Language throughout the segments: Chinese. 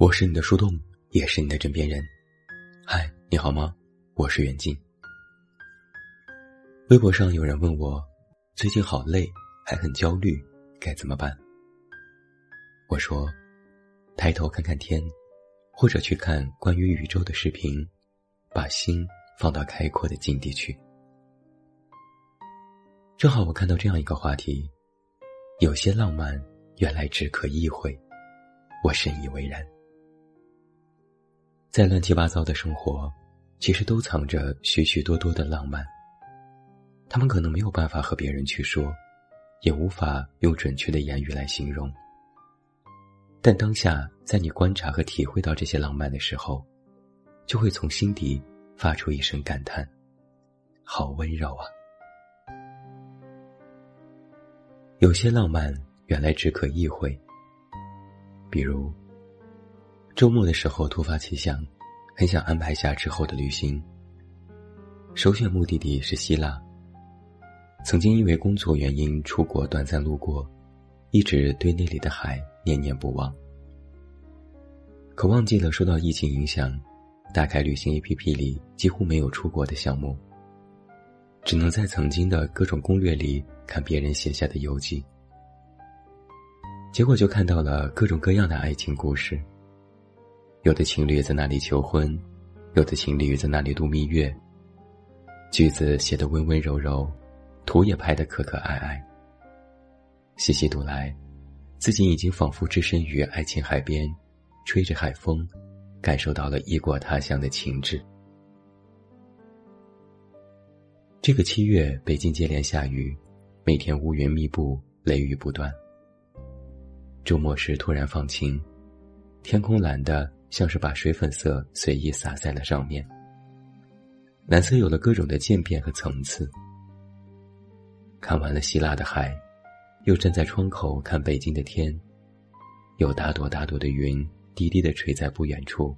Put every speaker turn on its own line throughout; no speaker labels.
我是你的树洞，也是你的枕边人。嗨，你好吗？我是袁静。微博上有人问我，最近好累，还很焦虑，该怎么办？我说，抬头看看天，或者去看关于宇宙的视频，把心放到开阔的境地去。正好我看到这样一个话题：有些浪漫，原来只可意会。我深以为然。在乱七八糟的生活，其实都藏着许许多多的浪漫。他们可能没有办法和别人去说，也无法用准确的言语来形容。但当下，在你观察和体会到这些浪漫的时候，就会从心底发出一声感叹：“好温柔啊！”有些浪漫原来只可意会。比如，周末的时候突发奇想，很想安排下之后的旅行。首选目的地是希腊。曾经因为工作原因出国短暂路过，一直对那里的海念念不忘。可忘记了受到疫情影响，打开旅行 APP 里几乎没有出国的项目，只能在曾经的各种攻略里看别人写下的游记。结果就看到了各种各样的爱情故事。有的情侣在那里求婚，有的情侣在那里度蜜月。句子写得温温柔柔，图也拍得可可爱爱。细细读来，自己已经仿佛置身于爱情海边，吹着海风，感受到了异国他乡的情致。这个七月，北京接连下雨，每天乌云密布，雷雨不断。周末时突然放晴，天空蓝的像是把水粉色随意洒在了上面。蓝色有了各种的渐变和层次。看完了希腊的海，又站在窗口看北京的天，有大朵大朵的云低低的垂在不远处，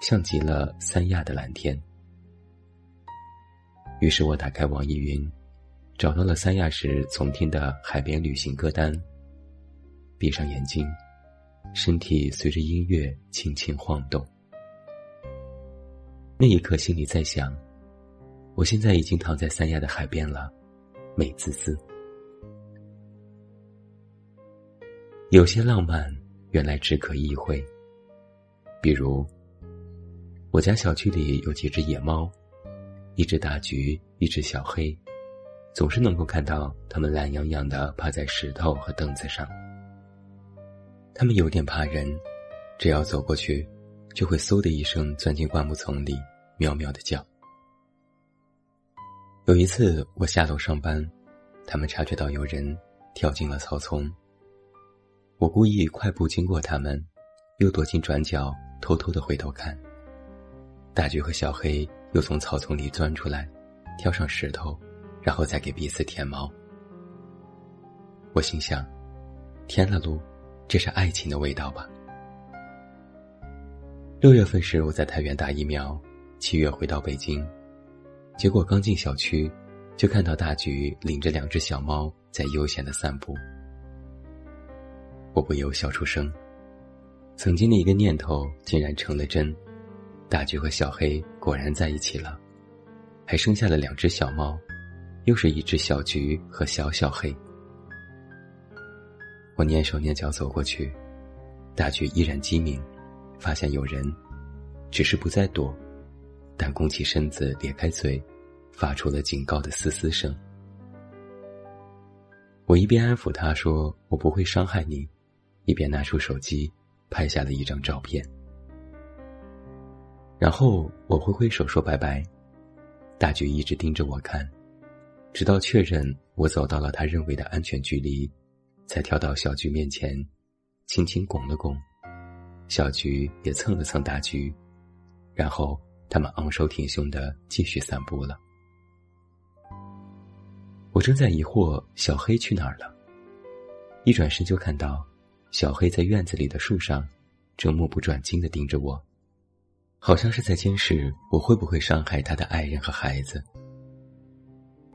像极了三亚的蓝天。于是我打开网易云，找到了三亚时从听的海边旅行歌单。闭上眼睛，身体随着音乐轻轻晃动。那一刻，心里在想：我现在已经躺在三亚的海边了，美滋滋。有些浪漫，原来只可意会。比如，我家小区里有几只野猫，一只大橘，一只小黑，总是能够看到它们懒洋洋的趴在石头和凳子上。他们有点怕人，只要走过去，就会嗖的一声钻进灌木丛里，喵喵的叫。有一次我下楼上班，他们察觉到有人跳进了草丛。我故意快步经过他们，又躲进转角，偷偷的回头看。大橘和小黑又从草丛里钻出来，跳上石头，然后再给彼此舔毛。我心想：天了噜！这是爱情的味道吧？六月份时我在太原打疫苗，七月回到北京，结果刚进小区，就看到大橘领着两只小猫在悠闲的散步，我不由笑出声。曾经的一个念头竟然成了真，大橘和小黑果然在一起了，还生下了两只小猫，又是一只小橘和小小黑。我蹑手蹑脚走过去，大橘依然机敏，发现有人，只是不再躲，但弓起身子，咧开嘴，发出了警告的嘶嘶声。我一边安抚他说：“我不会伤害你”，一边拿出手机拍下了一张照片。然后我挥挥手说拜拜，大橘一直盯着我看，直到确认我走到了他认为的安全距离。才跳到小菊面前，轻轻拱了拱，小菊也蹭了蹭大菊，然后他们昂首挺胸的继续散步了。我正在疑惑小黑去哪儿了，一转身就看到小黑在院子里的树上，正目不转睛的盯着我，好像是在监视我会不会伤害他的爱人和孩子。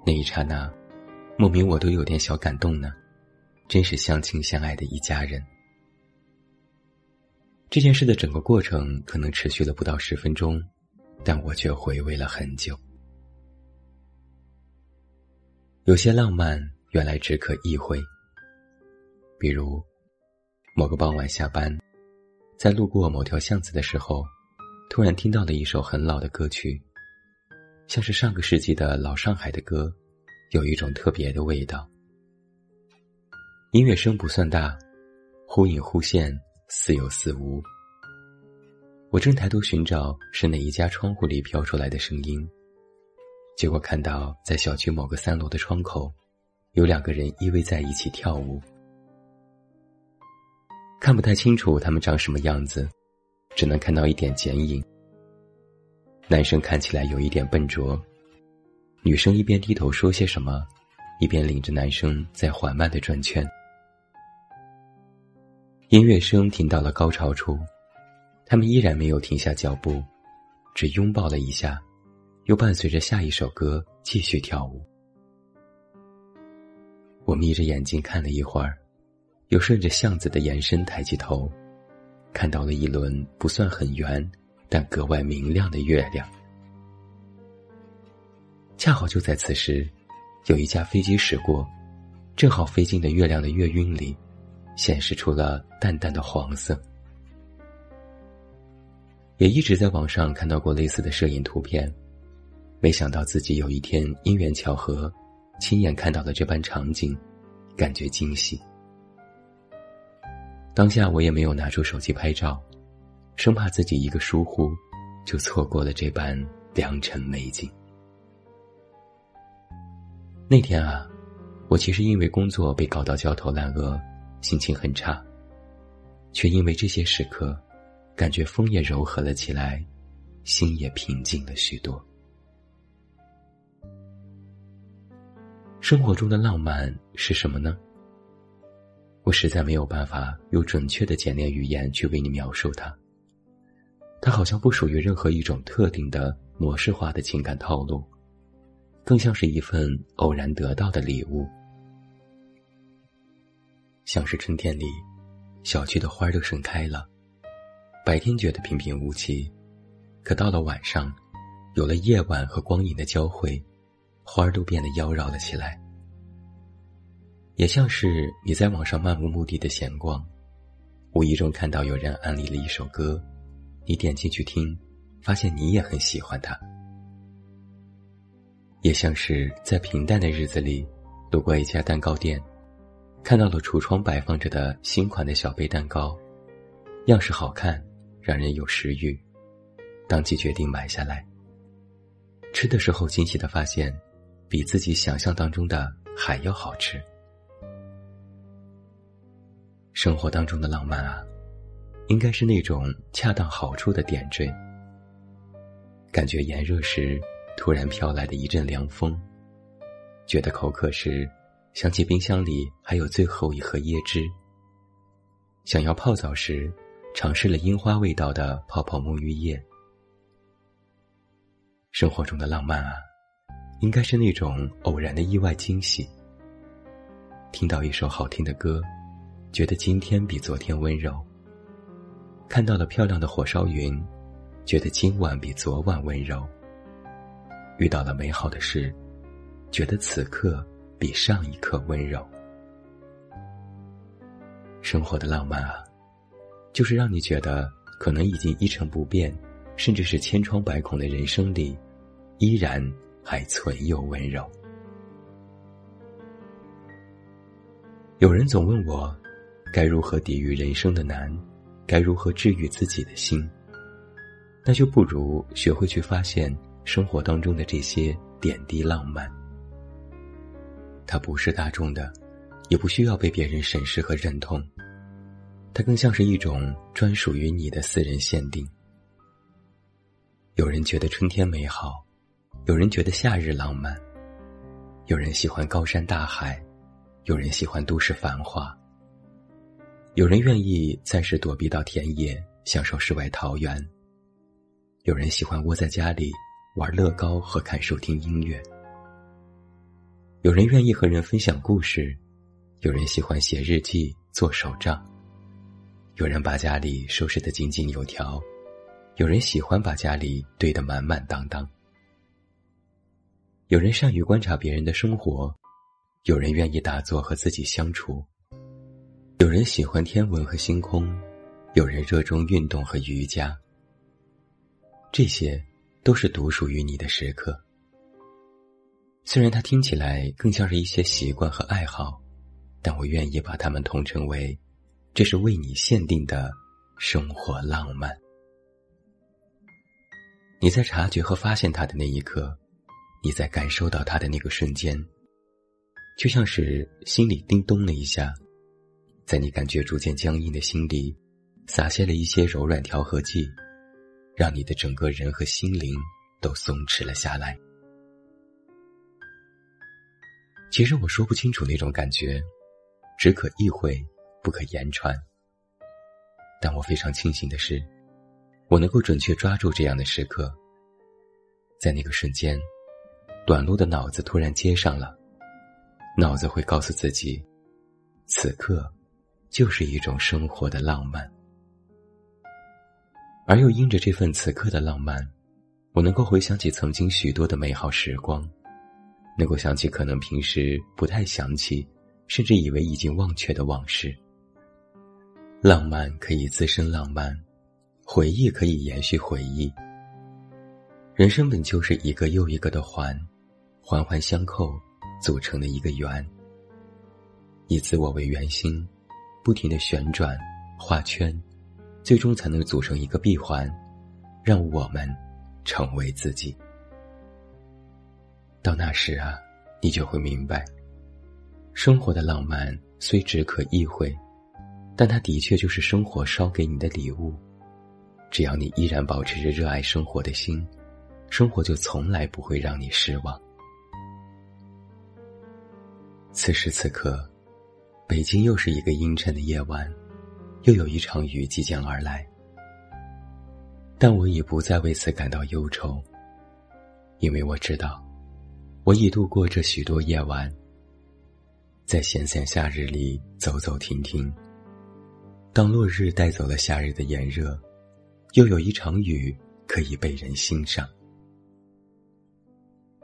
那一刹那，莫名我都有点小感动呢。真是相亲相爱的一家人。这件事的整个过程可能持续了不到十分钟，但我却回味了很久。有些浪漫原来只可意会，比如某个傍晚下班，在路过某条巷子的时候，突然听到了一首很老的歌曲，像是上个世纪的老上海的歌，有一种特别的味道。音乐声不算大，忽隐忽现。似有似无。我正抬头寻找是哪一家窗户里飘出来的声音，结果看到在小区某个三楼的窗口，有两个人依偎在一起跳舞。看不太清楚他们长什么样子，只能看到一点剪影。男生看起来有一点笨拙，女生一边低头说些什么，一边领着男生在缓慢的转圈。音乐声停到了高潮处，他们依然没有停下脚步，只拥抱了一下，又伴随着下一首歌继续跳舞。我眯着眼睛看了一会儿，又顺着巷子的延伸抬起头，看到了一轮不算很圆，但格外明亮的月亮。恰好就在此时，有一架飞机驶过，正好飞进了月亮的月晕里。显示出了淡淡的黄色，也一直在网上看到过类似的摄影图片，没想到自己有一天因缘巧合，亲眼看到了这般场景，感觉惊喜。当下我也没有拿出手机拍照，生怕自己一个疏忽，就错过了这般良辰美景。那天啊，我其实因为工作被搞到焦头烂额。心情很差，却因为这些时刻，感觉风也柔和了起来，心也平静了许多。生活中的浪漫是什么呢？我实在没有办法用准确的简练语言去为你描述它。它好像不属于任何一种特定的模式化的情感套路，更像是一份偶然得到的礼物。像是春天里，小区的花都盛开了。白天觉得平平无奇，可到了晚上，有了夜晚和光影的交汇，花儿都变得妖娆了起来。也像是你在网上漫无目的的闲逛，无意中看到有人安利了一首歌，你点进去听，发现你也很喜欢它。也像是在平淡的日子里，路过一家蛋糕店。看到了橱窗摆放着的新款的小杯蛋糕，样式好看，让人有食欲，当即决定买下来。吃的时候惊喜的发现，比自己想象当中的还要好吃。生活当中的浪漫啊，应该是那种恰当好处的点缀。感觉炎热时，突然飘来的一阵凉风；觉得口渴时。想起冰箱里还有最后一盒椰汁。想要泡澡时，尝试了樱花味道的泡泡沐浴液。生活中的浪漫啊，应该是那种偶然的意外惊喜。听到一首好听的歌，觉得今天比昨天温柔；看到了漂亮的火烧云，觉得今晚比昨晚温柔；遇到了美好的事，觉得此刻。比上一刻温柔。生活的浪漫啊，就是让你觉得可能已经一成不变，甚至是千疮百孔的人生里，依然还存有温柔。有人总问我，该如何抵御人生的难，该如何治愈自己的心？那就不如学会去发现生活当中的这些点滴浪漫。它不是大众的，也不需要被别人审视和认同。它更像是一种专属于你的私人限定。有人觉得春天美好，有人觉得夏日浪漫，有人喜欢高山大海，有人喜欢都市繁华。有人愿意暂时躲避到田野，享受世外桃源。有人喜欢窝在家里玩乐高和看书听音乐。有人愿意和人分享故事，有人喜欢写日记、做手账，有人把家里收拾得井井有条，有人喜欢把家里堆得满满当当。有人善于观察别人的生活，有人愿意打坐和自己相处，有人喜欢天文和星空，有人热衷运动和瑜伽。这些都是独属于你的时刻。虽然它听起来更像是一些习惯和爱好，但我愿意把它们统称为。这是为你限定的生活浪漫。你在察觉和发现它的那一刻，你在感受到它的那个瞬间，就像是心里叮咚了一下，在你感觉逐渐僵硬的心里，撒下了一些柔软调和剂，让你的整个人和心灵都松弛了下来。其实我说不清楚那种感觉，只可意会。不可言传，但我非常庆幸的是，我能够准确抓住这样的时刻。在那个瞬间，短路的脑子突然接上了，脑子会告诉自己，此刻就是一种生活的浪漫，而又因着这份此刻的浪漫，我能够回想起曾经许多的美好时光，能够想起可能平时不太想起，甚至以为已经忘却的往事。浪漫可以滋生浪漫，回忆可以延续回忆。人生本就是一个又一个的环，环环相扣组成的一个圆。以自我为圆心，不停的旋转、画圈，最终才能组成一个闭环，让我们成为自己。到那时啊，你就会明白，生活的浪漫虽只可意会。但它的确就是生活烧给你的礼物，只要你依然保持着热爱生活的心，生活就从来不会让你失望。此时此刻，北京又是一个阴沉的夜晚，又有一场雨即将而来。但我已不再为此感到忧愁，因为我知道，我已度过这许多夜晚，在闲散夏日里走走停停。当落日带走了夏日的炎热，又有一场雨可以被人欣赏。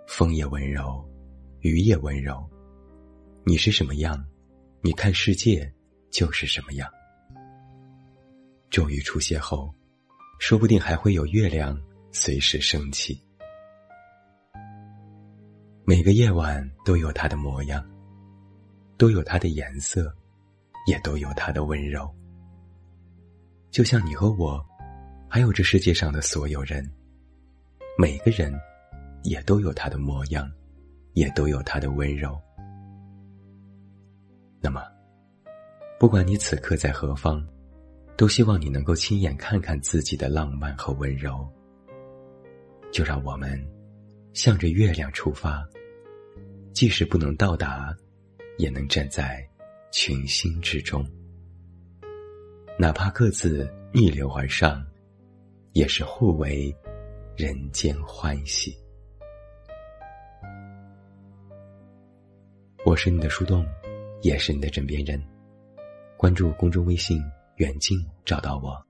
风也温柔，雨也温柔。你是什么样，你看世界就是什么样。终于出现后，说不定还会有月亮随时升起。每个夜晚都有它的模样，都有它的颜色，也都有它的温柔。就像你和我，还有这世界上的所有人，每个人也都有他的模样，也都有他的温柔。那么，不管你此刻在何方，都希望你能够亲眼看看自己的浪漫和温柔。就让我们向着月亮出发，即使不能到达，也能站在群星之中。哪怕各自逆流而上，也是互为人间欢喜。我是你的树洞，也是你的枕边人。关注公众微信“远近”，找到我。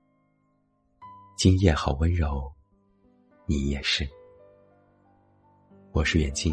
今夜好温柔，你也是。我是远近，